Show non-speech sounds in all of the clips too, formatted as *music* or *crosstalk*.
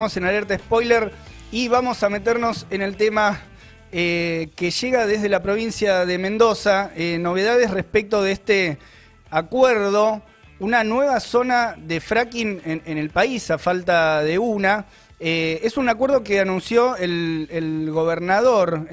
Estamos en alerta spoiler y vamos a meternos en el tema eh, que llega desde la provincia de Mendoza. Eh, novedades respecto de este acuerdo, una nueva zona de fracking en, el país, a falta de una. Eh, es un acuerdo que anunció el, gobernador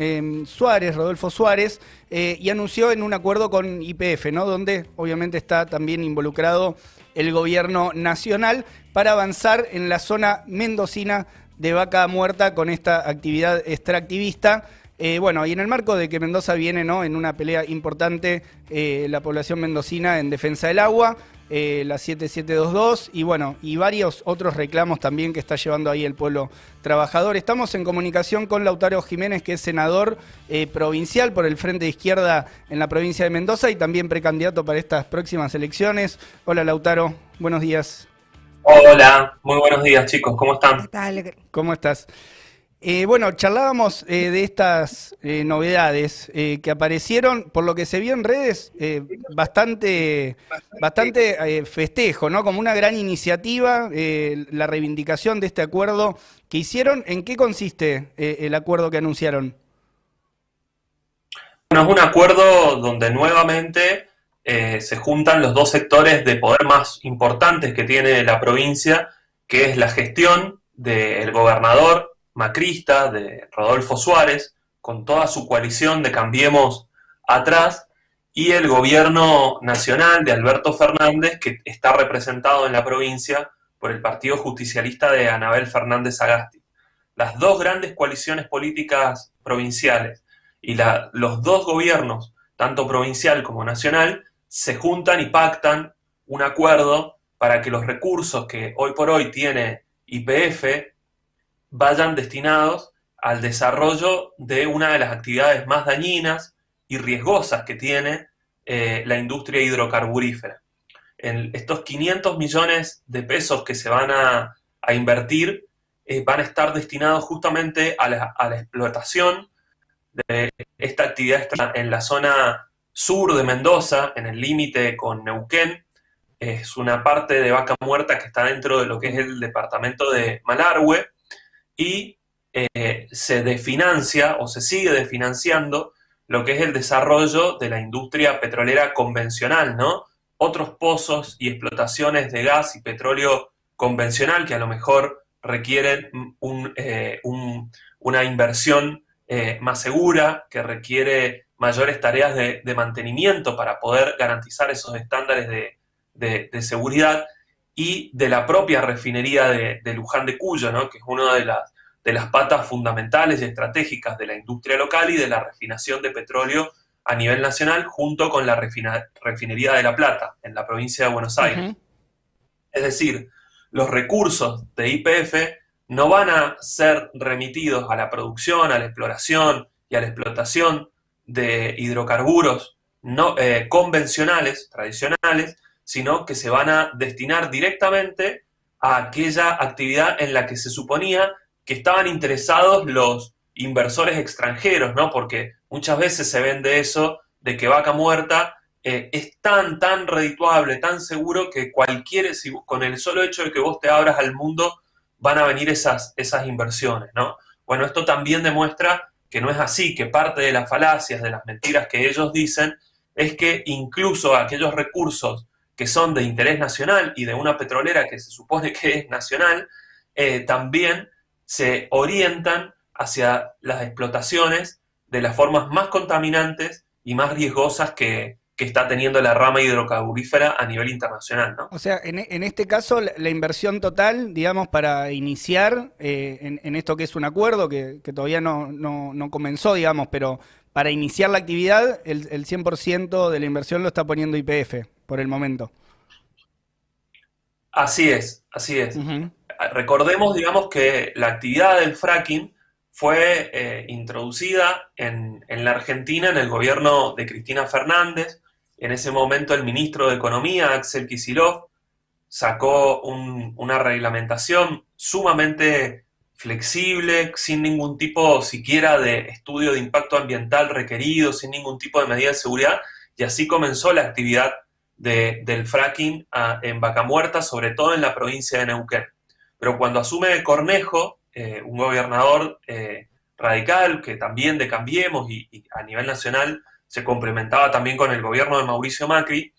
Suárez, Rodolfo Suárez, y anunció en un acuerdo con IPF, ¿no? donde obviamente está también involucrado el gobierno nacional para avanzar en la zona mendocina de vaca muerta con esta actividad extractivista. Eh, bueno, y en el marco de que Mendoza viene ¿no? en una pelea importante, eh, la población mendocina en defensa del agua, eh, la 7722, y bueno, y varios otros reclamos también que está llevando ahí el pueblo trabajador. Estamos en comunicación con Lautaro Jiménez, que es senador provincial por el Frente de Izquierda en la provincia de Mendoza y también precandidato para estas próximas elecciones. Hola Lautaro, buenos días. Hola, muy buenos días chicos, ¿cómo están? ¿Qué tal? ¿Cómo estás? Eh, bueno, charlábamos eh, de estas eh, novedades que aparecieron, por lo que se vio en redes, bastante, bastante festejo, ¿no? Como una gran iniciativa, la reivindicación de este acuerdo que hicieron. ¿En qué consiste el acuerdo que anunciaron? Bueno, es un acuerdo donde nuevamente se juntan los dos sectores de poder más importantes que tiene la provincia, que es la gestión del gobernador macrista, de Rodolfo Suárez, con toda su coalición de Cambiemos atrás, y el gobierno nacional de Alberto Fernández, que está representado en la provincia por el Partido Justicialista de Anabel Fernández Agasti. Las dos grandes coaliciones políticas provinciales y los dos gobiernos, tanto provincial como nacional, se juntan y pactan un acuerdo para que los recursos que hoy por hoy tiene IPF vayan destinados al desarrollo de una de las actividades más dañinas y riesgosas que tiene eh, la industria hidrocarburífera. En estos 500 millones de pesos que se van a, invertir eh, van a estar destinados justamente a la, explotación de esta actividad en la zona sur de Mendoza, en el límite con Neuquén. Es una parte de Vaca Muerta que está dentro de lo que es el departamento de Malargüe y eh, se desfinancia o se sigue desfinanciando lo que es el desarrollo de la industria petrolera convencional, ¿no? Otros pozos y explotaciones de gas y petróleo convencional que a lo mejor requieren eh, una inversión eh, más segura, que requiere mayores tareas de, mantenimiento para poder garantizar esos estándares de, seguridad y de la propia refinería de, Luján de Cuyo, que es una de las, de las patas fundamentales y estratégicas de la industria local y de la refinación de petróleo a nivel nacional, junto con la refinería de La Plata, en la provincia de Buenos Aires. Es decir, los recursos de IPF no van a ser remitidos a la producción, a la exploración y a la explotación de hidrocarburos no, eh, convencionales, tradicionales, sino que se van a destinar directamente a aquella actividad en la que se suponía que estaban interesados los inversores extranjeros, ¿no? Porque muchas veces se vende eso de que vaca muerta eh, es tan, tan redituable, tan seguro que cualquiera, si, con el solo hecho de que vos te abras al mundo, van a venir esas, esas inversiones, ¿no? Bueno, esto también demuestra que no es así, que parte de las falacias, de las mentiras que ellos dicen, es que incluso aquellos recursos que son de interés nacional y de una petrolera que se supone que es nacional, eh, también se orientan hacia las explotaciones de las formas más contaminantes y más riesgosas que, que está teniendo la rama hidrocarburífera a nivel internacional, ¿no? O sea, en, en este caso, la, inversión total, digamos, para iniciar eh, en, esto que es un acuerdo, que, todavía no, no, comenzó, digamos, pero para iniciar la actividad, el, el 100% de la inversión lo está poniendo IPF por el momento. Así es, así es. Recordemos, digamos, que la actividad del fracking fue eh, introducida en, en, la Argentina en el gobierno de Cristina Fernández, en ese momento el ministro de Economía, Axel Kisilov, sacó una reglamentación sumamente flexible, sin ningún tipo siquiera de estudio de impacto ambiental requerido, sin ningún tipo de medida de seguridad, y así comenzó la actividad del fracking ah, en Vaca Muerta, sobre todo en la provincia de Neuquén. pero cuando asume Cornejo, un gobernador radical, que también de Cambiemos y, a nivel nacional se complementaba también con el gobierno de Mauricio Macri,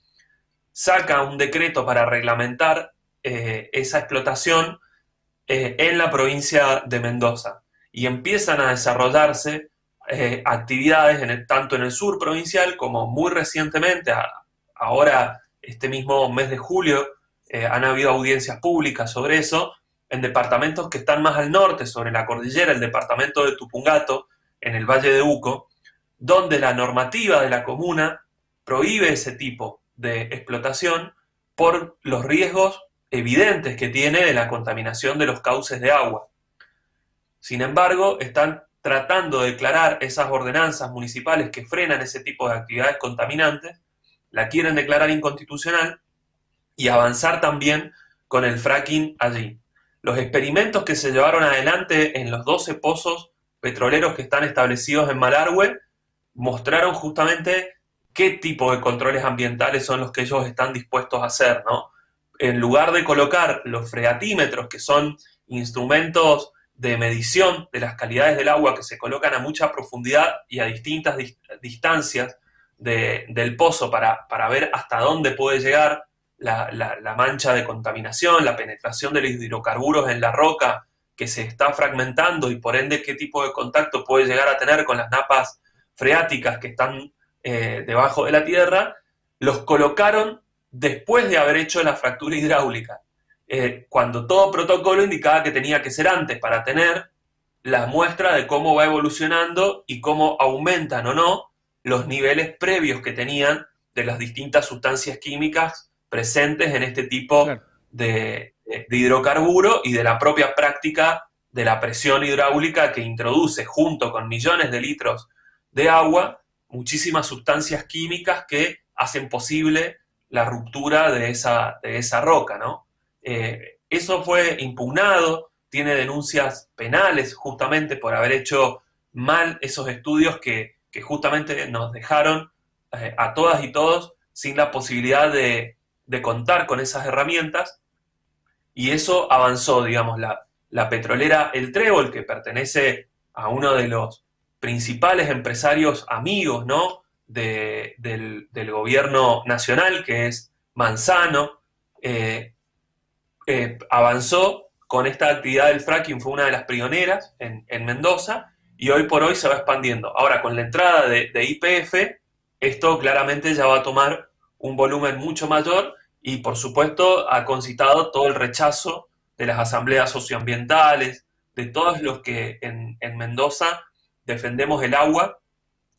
saca un decreto para reglamentar esa explotación en la provincia de Mendoza y empiezan a desarrollarse eh, actividades tanto en el sur provincial como muy recientemente, ahora este mismo mes de julio, eh, han habido audiencias públicas sobre eso, en departamentos que están más al norte, sobre la cordillera, el departamento de Tupungato, en el Valle de Uco, donde la normativa de la comuna prohíbe ese tipo de explotación por los riesgos evidentes que tiene de la contaminación de los cauces de agua. Sin embargo, están tratando de declarar esas ordenanzas municipales que frenan ese tipo de actividades contaminantes, la quieren declarar inconstitucional y avanzar también con el fracking allí. Los experimentos que se llevaron adelante en los 12 pozos petroleros que están establecidos en Malargüe mostraron justamente qué tipo de controles ambientales son los que ellos están dispuestos a hacer, ¿no? En lugar de colocar los freatímetros, que son instrumentos de medición de las calidades del agua que se colocan a mucha profundidad y a distintas distancias del pozo para, ver hasta dónde puede llegar la, mancha de contaminación, la penetración de los hidrocarburos en la roca que se está fragmentando y por ende qué tipo de contacto puede llegar a tener con las napas freáticas que están eh, debajo de la tierra, los colocaron después de haber hecho la fractura hidráulica. Eh, cuando todo protocolo indicaba que tenía que ser antes para tener la muestra de cómo va evolucionando y cómo aumentan o no los niveles previos que tenían de las distintas sustancias químicas presentes en este tipo de, de hidrocarburo y de la propia práctica de la presión hidráulica que introduce junto con millones de litros de agua muchísimas sustancias químicas que hacen posible la ruptura de esa, de esa roca, ¿no? Eh, eso fue impugnado, tiene denuncias penales justamente por haber hecho mal esos estudios que, justamente nos dejaron eh, a todas y todos sin la posibilidad de, contar con esas herramientas. Y eso avanzó, digamos, la, petrolera El Trébol, que pertenece a uno de los principales empresarios amigos, ¿no? del, gobierno nacional, que es Manzano, eh, eh, avanzó con esta actividad del fracking, fue una de las pioneras en, Mendoza y hoy por hoy se va expandiendo. Ahora, con la entrada de, IPF, esto claramente ya va a tomar un volumen mucho mayor y por supuesto ha concitado todo el rechazo de las asambleas socioambientales, de todos los que en, en, Mendoza defendemos el agua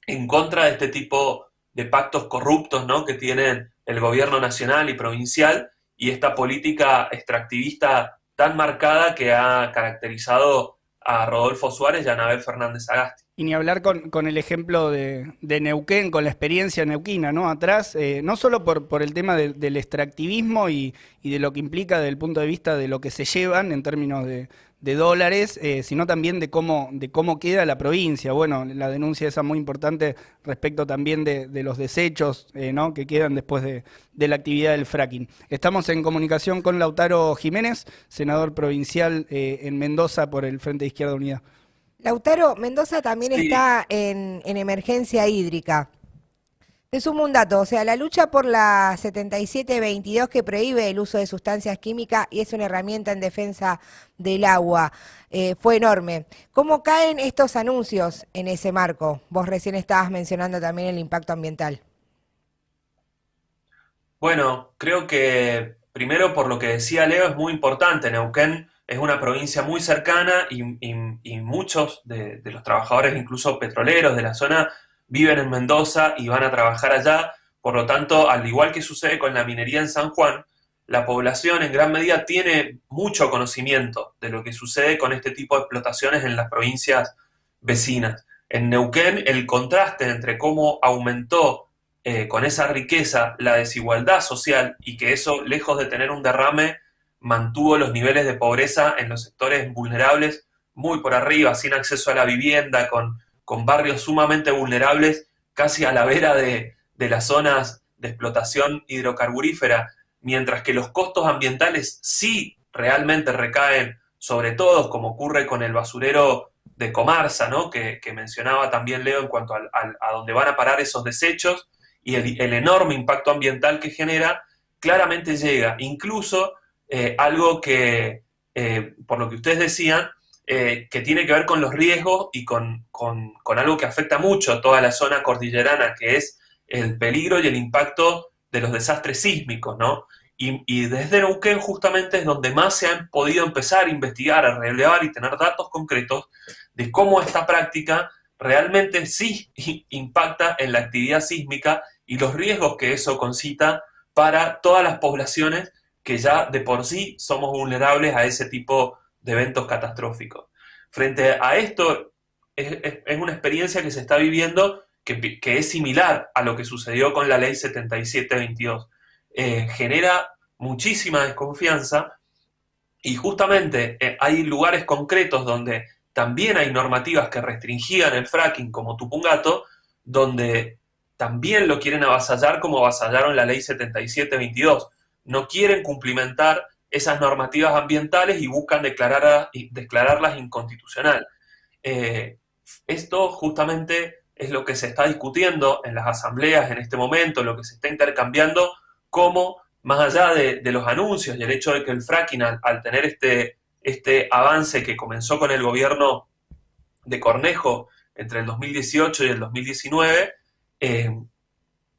en contra de este tipo de pactos corruptos ¿no? que tienen el gobierno nacional y provincial y esta política extractivista tan marcada que ha caracterizado a Rodolfo Suárez y a Anabel Fernández Agasti. Y ni hablar con, el ejemplo de, Neuquén, con la experiencia neuquina, ¿no? Atrás, eh, no solo por, por el tema del extractivismo y, y, de lo que implica desde el punto de vista de lo que se llevan en términos de, de dólares, eh, sino también de cómo, de cómo queda la provincia. Bueno, la denuncia esa muy importante respecto también de, los desechos eh, ¿no? que quedan después de, la actividad del fracking. Estamos en comunicación con Lautaro Jiménez, senador provincial eh, en Mendoza por el Frente de Izquierda Unida. Lautaro, Mendoza también está en, en emergencia hídrica. Te sumo un dato, o sea, la lucha por la 7722 que prohíbe el uso de sustancias químicas y es una herramienta en defensa del agua eh, fue enorme. ¿Cómo caen estos anuncios en ese marco? Vos recién estabas mencionando también el impacto ambiental. Bueno, creo que primero por lo que decía Leo es muy importante. Neuquén es una provincia muy cercana y, muchos de los trabajadores, incluso petroleros de la zona, viven en Mendoza y van a trabajar allá. Por lo tanto, al igual que sucede con la minería en San Juan, la población en gran medida tiene mucho conocimiento de lo que sucede con este tipo de explotaciones en las provincias vecinas. En Neuquén, el contraste entre cómo aumentó eh, con esa riqueza la desigualdad social y que eso, lejos de tener un derrame, mantuvo los niveles de pobreza en los sectores vulnerables muy por arriba, sin acceso a la vivienda, con con barrios sumamente vulnerables, casi a la vera de, las zonas de explotación hidrocarburífera, mientras que los costos ambientales sí realmente recaen sobre todos, como ocurre con el basurero de Comarsa, ¿no? que, mencionaba también Leo en cuanto a dónde van a parar esos desechos y el, enorme impacto ambiental que genera, claramente llega. Incluso eh, algo que, eh, por lo que ustedes decían, eh, que tiene que ver con los riesgos y con, con, algo que afecta mucho a toda la zona cordillerana, que es el peligro y el impacto de los desastres sísmicos, ¿no? Y, desde Neuquén justamente es donde más se han podido empezar a investigar, a relevar y tener datos concretos de cómo esta práctica realmente sí *laughs* impacta en la actividad sísmica y los riesgos que eso concita para todas las poblaciones que ya de por sí somos vulnerables a ese tipo de eventos catastróficos. Frente a esto, es, una experiencia que se está viviendo que, es similar a lo que sucedió con la ley 7722 eh, genera muchísima desconfianza y justamente eh, hay lugares concretos donde también hay normativas que restringían el fracking, como Tupungato, donde también lo quieren avasallar como avasallaron la ley 7722. No quieren cumplimentar esas normativas ambientales y buscan declarar, declararlas inconstitucional. Eh, esto justamente es lo que se está discutiendo en las asambleas en este momento, lo que se está intercambiando, como más allá de, los anuncios y el hecho de que el fracking, al, tener este, este avance que comenzó con el gobierno de Cornejo entre el 2018 y el 2019, eh,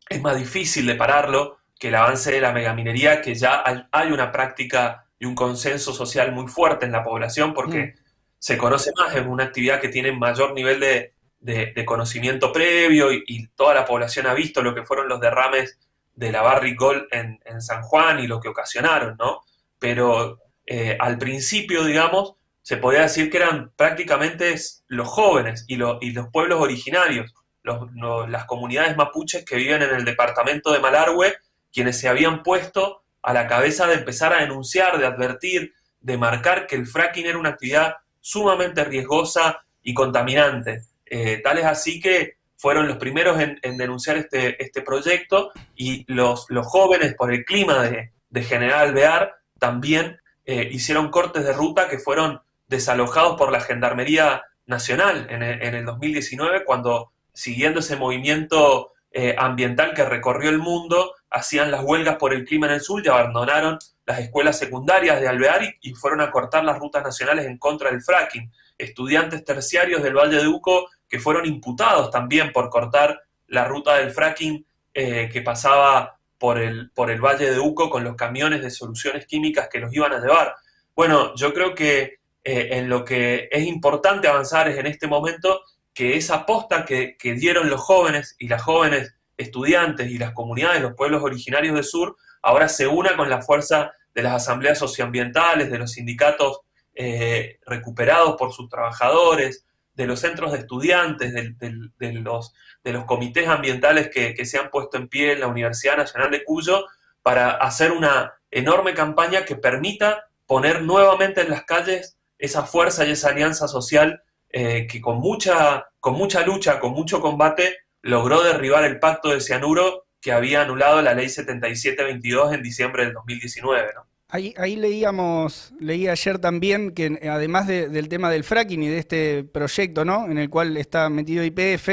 es más difícil de pararlo que el avance de la megaminería, que ya hay, una práctica y un consenso social muy fuerte en la población porque mm. se conoce más, es una actividad que tiene mayor nivel de, de, conocimiento previo y, toda la población ha visto lo que fueron los derrames de la Barrick Gold en, San Juan y lo que ocasionaron, ¿no? Pero eh, al principio, digamos, se podía decir que eran prácticamente los jóvenes y, y los pueblos originarios, las comunidades mapuches que viven en el departamento de Malargüe, quienes se habían puesto a la cabeza de empezar a denunciar, de advertir, de marcar que el fracking era una actividad sumamente riesgosa y contaminante. Eh, tal es así que fueron los primeros en, denunciar este, este, proyecto y los, los, jóvenes por el clima de, General Bear también eh, hicieron cortes de ruta que fueron desalojados por la Gendarmería Nacional en en el 2019 cuando siguiendo ese movimiento eh, ambiental que recorrió el mundo, hacían las huelgas por el clima en el sur y abandonaron las escuelas secundarias de Alvear y, fueron a cortar las rutas nacionales en contra del fracking. Estudiantes terciarios del Valle de Uco que fueron imputados también por cortar la ruta del fracking eh, que pasaba por el, por el Valle de Uco con los camiones de soluciones químicas que los iban a llevar. Bueno, yo creo que eh, en lo que es importante avanzar es en este momento que esa aposta que, dieron los jóvenes y las jóvenes estudiantes y las comunidades, los pueblos originarios del sur, ahora se una con la fuerza de las asambleas socioambientales, de los sindicatos eh, recuperados por sus trabajadores, de los centros de estudiantes, de, los, de los comités ambientales que, se han puesto en pie en la Universidad Nacional de Cuyo para hacer una enorme campaña que permita poner nuevamente en las calles esa fuerza y esa alianza social eh, que con mucha, con mucha lucha, con mucho combate, logró derribar el pacto de cianuro que había anulado la ley 7722 en diciembre del 2019. Ahí, ahí leíamos, leí ayer también que además del tema del fracking y de este proyecto, ¿no? En el cual está metido IPF,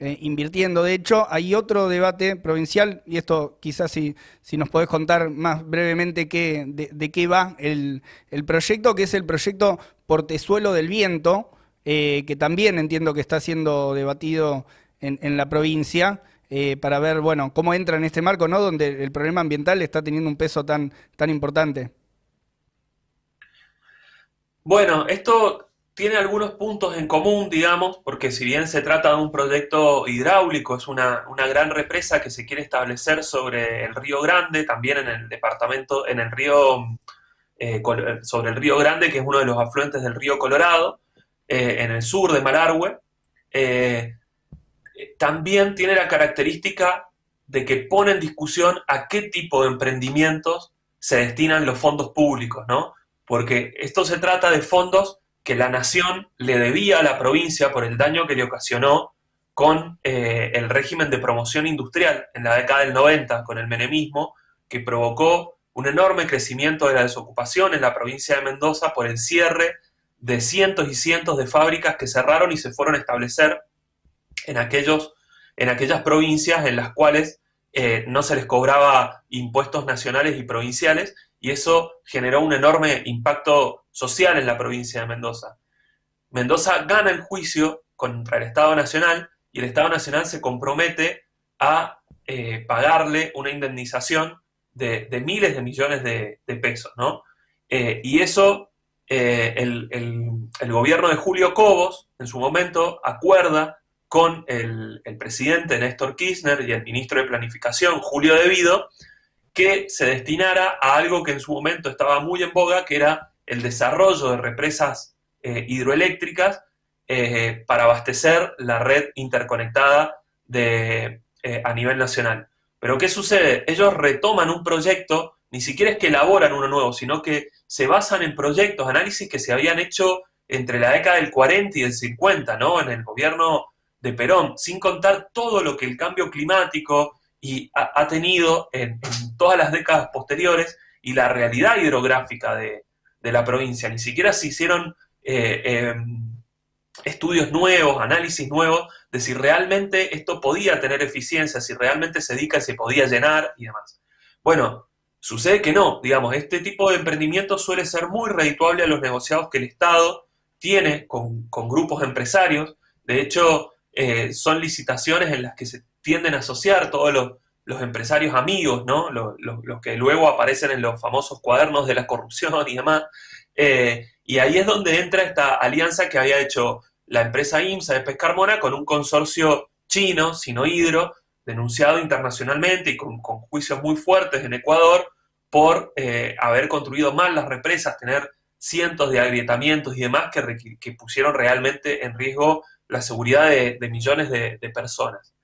eh, invirtiendo. De hecho, hay otro debate provincial, y esto quizás si, si nos podés contar más brevemente qué, de, qué va el, el, proyecto, que es el proyecto Portezuelo del Viento, eh, que también entiendo que está siendo debatido en, la provincia, eh, para ver, bueno, cómo entra en este marco, ¿no? Donde el problema ambiental está teniendo un peso tan, tan importante. Bueno, esto tiene algunos puntos en común, digamos, porque si bien se trata de un proyecto hidráulico, es una, gran represa que se quiere establecer sobre el Río Grande, también en el departamento, en el río, eh, sobre el Río Grande, que es uno de los afluentes del río Colorado, eh, en el sur de Malargüe, eh, también tiene la característica de que pone en discusión a qué tipo de emprendimientos se destinan los fondos públicos, ¿no? Porque esto se trata de fondos que la nación le debía a la provincia por el daño que le ocasionó con eh, el régimen de promoción industrial en la década del 90, con el menemismo, que provocó un enorme crecimiento de la desocupación en la provincia de Mendoza por el cierre de cientos y cientos de fábricas que cerraron y se fueron a establecer en, aquellos, en aquellas provincias en las cuales eh, no se les cobraba impuestos nacionales y provinciales y eso generó un enorme impacto social en la provincia de Mendoza. Mendoza gana el juicio contra el Estado Nacional y el Estado Nacional se compromete a eh, pagarle una indemnización de, miles de millones de, pesos, ¿no? Eh, y eso el, el, gobierno de Julio Cobos, en su momento, acuerda con el, presidente Néstor Kirchner y el ministro de Planificación, Julio Devido, que se destinara a algo que en su momento estaba muy en boga, que era el desarrollo de represas hidroeléctricas para abastecer la red interconectada de, eh, a nivel nacional. Pero ¿qué sucede? Ellos retoman un proyecto, ni siquiera es que elaboran uno nuevo, sino que se basan en proyectos, análisis que se habían hecho entre la década del 40 y del 50, ¿no? En el gobierno de Perón, sin contar todo lo que el cambio climático y ha, tenido en, todas las décadas posteriores y la realidad hidrográfica de, la provincia. Ni siquiera se hicieron eh, em, estudios nuevos, análisis nuevos de si realmente esto podía tener eficiencia, si realmente se dedica se podía llenar y demás. Bueno, sucede que no, digamos, este tipo de emprendimiento suele ser muy redituable a los negociados que el Estado tiene con, grupos empresarios. De hecho, eh, son licitaciones en las que se tienden a asociar todos los, empresarios amigos, ¿no? Los, que luego aparecen en los famosos cuadernos de la corrupción y demás. Eh, y ahí es donde entra esta alianza que había hecho la empresa IMSA de Pescarmona con un consorcio chino, Sinohidro, denunciado internacionalmente y con, juicios muy fuertes en Ecuador por eh, haber construido mal las represas, tener cientos de agrietamientos y demás que, pusieron realmente en riesgo la seguridad de, millones de, personas.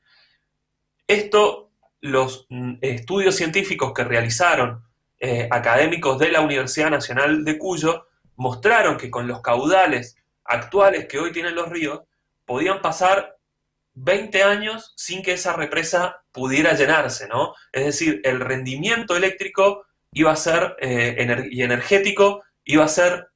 Esto, los mm, estudios científicos que realizaron eh, académicos de la Universidad Nacional de Cuyo mostraron que con los caudales actuales que hoy tienen los ríos, podían pasar 20 años sin que esa represa pudiera llenarse, ¿no? Es decir, el rendimiento eléctrico iba a ser, eh, y energético, iba a ser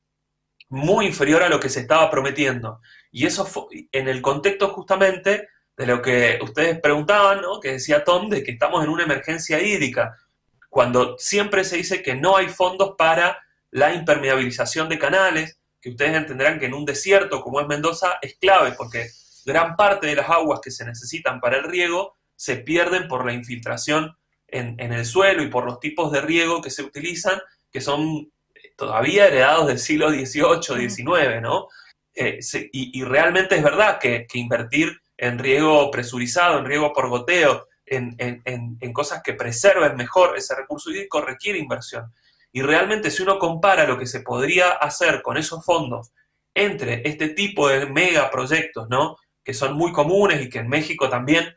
muy inferior a lo que se estaba prometiendo. Y eso fue en el contexto justamente de lo que ustedes preguntaban, ¿no? que decía Tom, de que estamos en una emergencia hídrica, cuando siempre se dice que no hay fondos para la impermeabilización de canales, que ustedes entenderán que en un desierto como es Mendoza es clave porque gran parte de las aguas que se necesitan para el riego se pierden por la infiltración en, el suelo y por los tipos de riego que se utilizan, que son todavía heredados del siglo XVIII, XIX, ¿no? Eh, y, realmente es verdad que, invertir en riego presurizado, en riego por goteo, en, en cosas que preserven mejor ese recurso hídrico requiere inversión. Y realmente si uno compara lo que se podría hacer con esos fondos entre este tipo de megaproyectos, ¿no? que son muy comunes y que en México también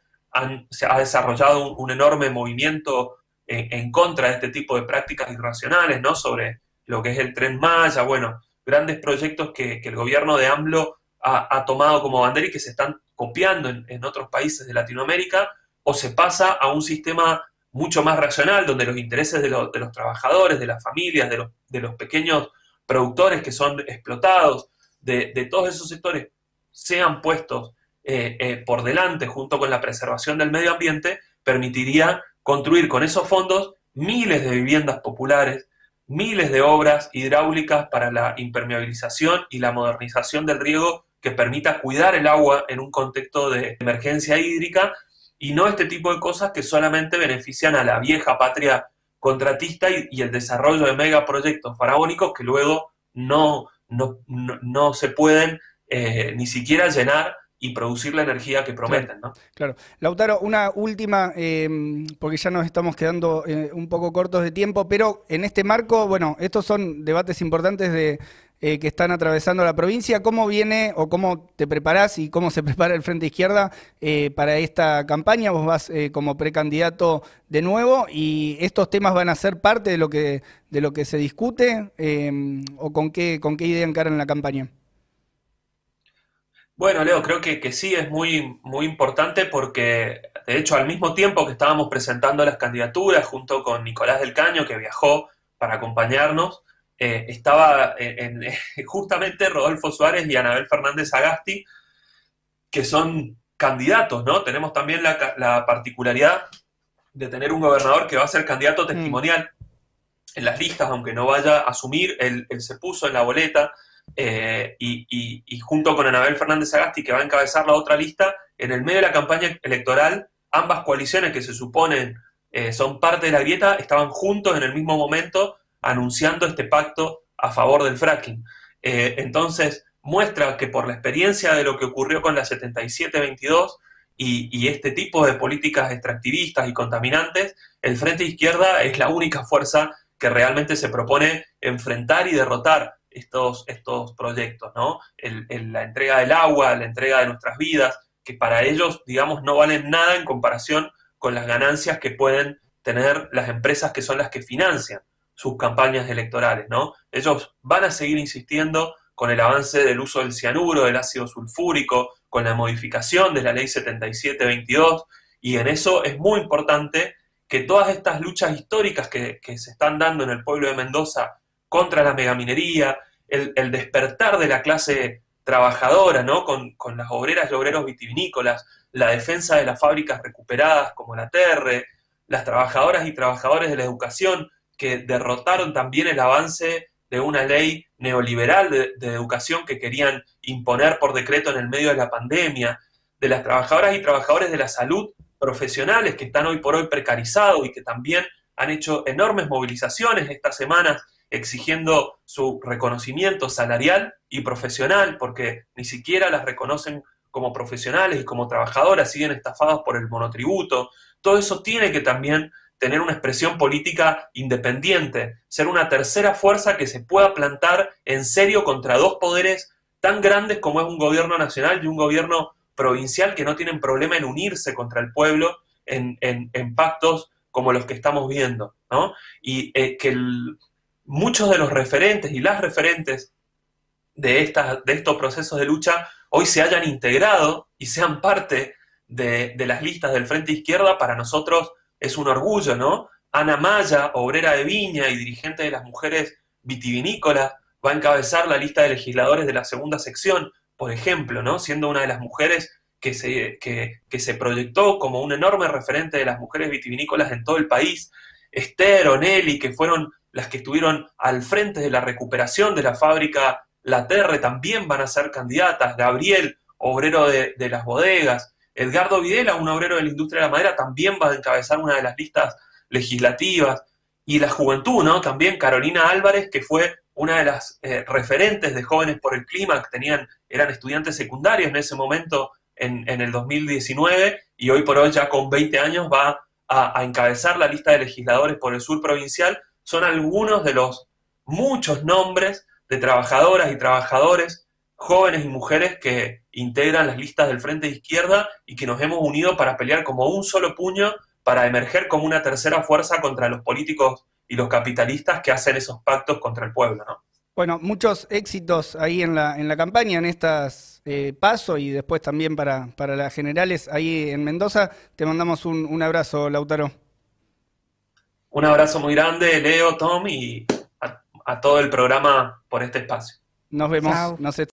se ha desarrollado un, enorme movimiento en, contra de este tipo de prácticas irracionales, ¿no? sobre lo que es el tren Maya, bueno, grandes proyectos que, el gobierno de AMLO ha, tomado como bandera y que se están copiando en, otros países de Latinoamérica, o se pasa a un sistema mucho más racional, donde los intereses de, los trabajadores, de las familias, de los, de los, pequeños productores que son explotados, de, todos esos sectores, sean puestos eh, eh, por delante junto con la preservación del medio ambiente, permitiría construir con esos fondos miles de viviendas populares, miles de obras hidráulicas para la impermeabilización y la modernización del riego que permita cuidar el agua en un contexto de emergencia hídrica. Y no este tipo de cosas que solamente benefician a la vieja patria contratista y, el desarrollo de megaproyectos faraónicos que luego no, no, se pueden eh, ni siquiera llenar y producir la energía que prometen. Claro, ¿no? claro. Lautaro, una última, em, porque ya nos estamos quedando eh, un poco cortos de tiempo, pero en este marco, bueno, estos son debates importantes de eh, que están atravesando la provincia. ¿Cómo viene o cómo te preparás y cómo se *laughs* prepara el Frente Izquierda eh, para esta campaña? Vos vas eh, como precandidato de nuevo y estos temas van a ser parte de lo que, de lo que se discute o con qué, con qué idea encaran la campaña. Bueno, Leo, creo que, que, sí es muy, muy importante porque de hecho, al mismo tiempo que estábamos presentando las candidaturas junto con Nicolás del Caño, que viajó para acompañarnos, eh, estaba en, *laughs* justamente Rodolfo Suárez y Anabel Fernández Agasti, que son candidatos, ¿no? Tenemos también la, particularidad de tener un gobernador que va a ser candidato mm. testimonial en las listas, aunque no vaya a asumir, él, se puso en la boleta eh, y, junto con Anabel Fernández Agasti, que va a encabezar la otra lista, en el medio de la campaña electoral, ambas coaliciones que se suponen eh, son parte de la grieta, estaban juntos en el mismo momento anunciando este pacto a favor del fracking. Eh, entonces, muestra que por la experiencia de lo que ocurrió con la 7722 y, y este tipo de políticas extractivistas y contaminantes, el Frente Izquierda es la única fuerza que realmente se propone enfrentar y derrotar estos, estos proyectos, ¿no? la entrega del agua, la entrega de nuestras vidas, que para ellos, digamos, no valen nada en comparación con las ganancias que pueden tener las empresas que son las que financian sus campañas electorales, ¿no? Ellos van a seguir insistiendo con el avance del uso del cianuro, del ácido sulfúrico, con la modificación de la ley 7722, y en eso es muy importante que todas estas luchas históricas que, se están dando en el pueblo de Mendoza contra la megaminería, el, despertar de la clase trabajadora, ¿no? Con, con, las obreras y obreros vitivinícolas, la defensa de las fábricas recuperadas como la Terre, las trabajadoras y trabajadores de la educación, que derrotaron también el avance de una ley neoliberal de, educación que querían imponer por decreto en el medio de la pandemia, de las trabajadoras y trabajadores de la salud profesionales que están hoy por hoy precarizados y que también han hecho enormes movilizaciones estas semanas exigiendo su reconocimiento salarial y profesional, porque ni siquiera las reconocen como profesionales y como trabajadoras, siguen estafados por el monotributo. Todo eso tiene que también tener una expresión política independiente, ser una tercera fuerza que se pueda plantar en serio contra dos poderes tan grandes como es un gobierno nacional y un gobierno provincial que no tienen problema en unirse contra el pueblo en, pactos como los que estamos viendo, ¿no? Y eh, que muchos de los referentes y las referentes de, estas, de estos procesos de lucha hoy se hayan integrado y sean parte de, de las listas del Frente Izquierda, para nosotros es un orgullo, ¿no? Ana Maya, obrera de viña y dirigente de las mujeres vitivinícolas, va a encabezar la lista de legisladores de la segunda sección, por ejemplo, ¿no? Siendo una de las mujeres que se, que, se proyectó como un enorme referente de las mujeres vitivinícolas en todo el país. Esther, Onelli, que fueron las que estuvieron al frente de la recuperación de la fábrica La Terre, también van a ser candidatas. Gabriel, obrero de, las bodegas. Edgardo Videla, un obrero de la industria de la madera, también va a encabezar una de las listas legislativas. Y la juventud, ¿no? También Carolina Álvarez, que fue una de las eh, referentes de Jóvenes por el Clima, que tenían, eran estudiantes secundarios en ese momento, en, el 2019, y hoy por hoy, ya con 20 años, va a encabezar la lista de legisladores por el sur provincial. Son algunos de los muchos nombres de trabajadoras y trabajadores jóvenes y mujeres que integran las listas del Frente de Izquierda y que nos hemos unido para pelear como un solo puño para emerger como una tercera fuerza contra los políticos y los capitalistas que hacen esos pactos contra el pueblo, ¿no? Bueno, muchos éxitos ahí en la, en la campaña, en estas eh, pasos y después también para, para las generales ahí en Mendoza. Te mandamos un, abrazo, Lautaro. Un abrazo muy grande, Leo, Tom y a, todo el programa por este espacio. Nos vemos.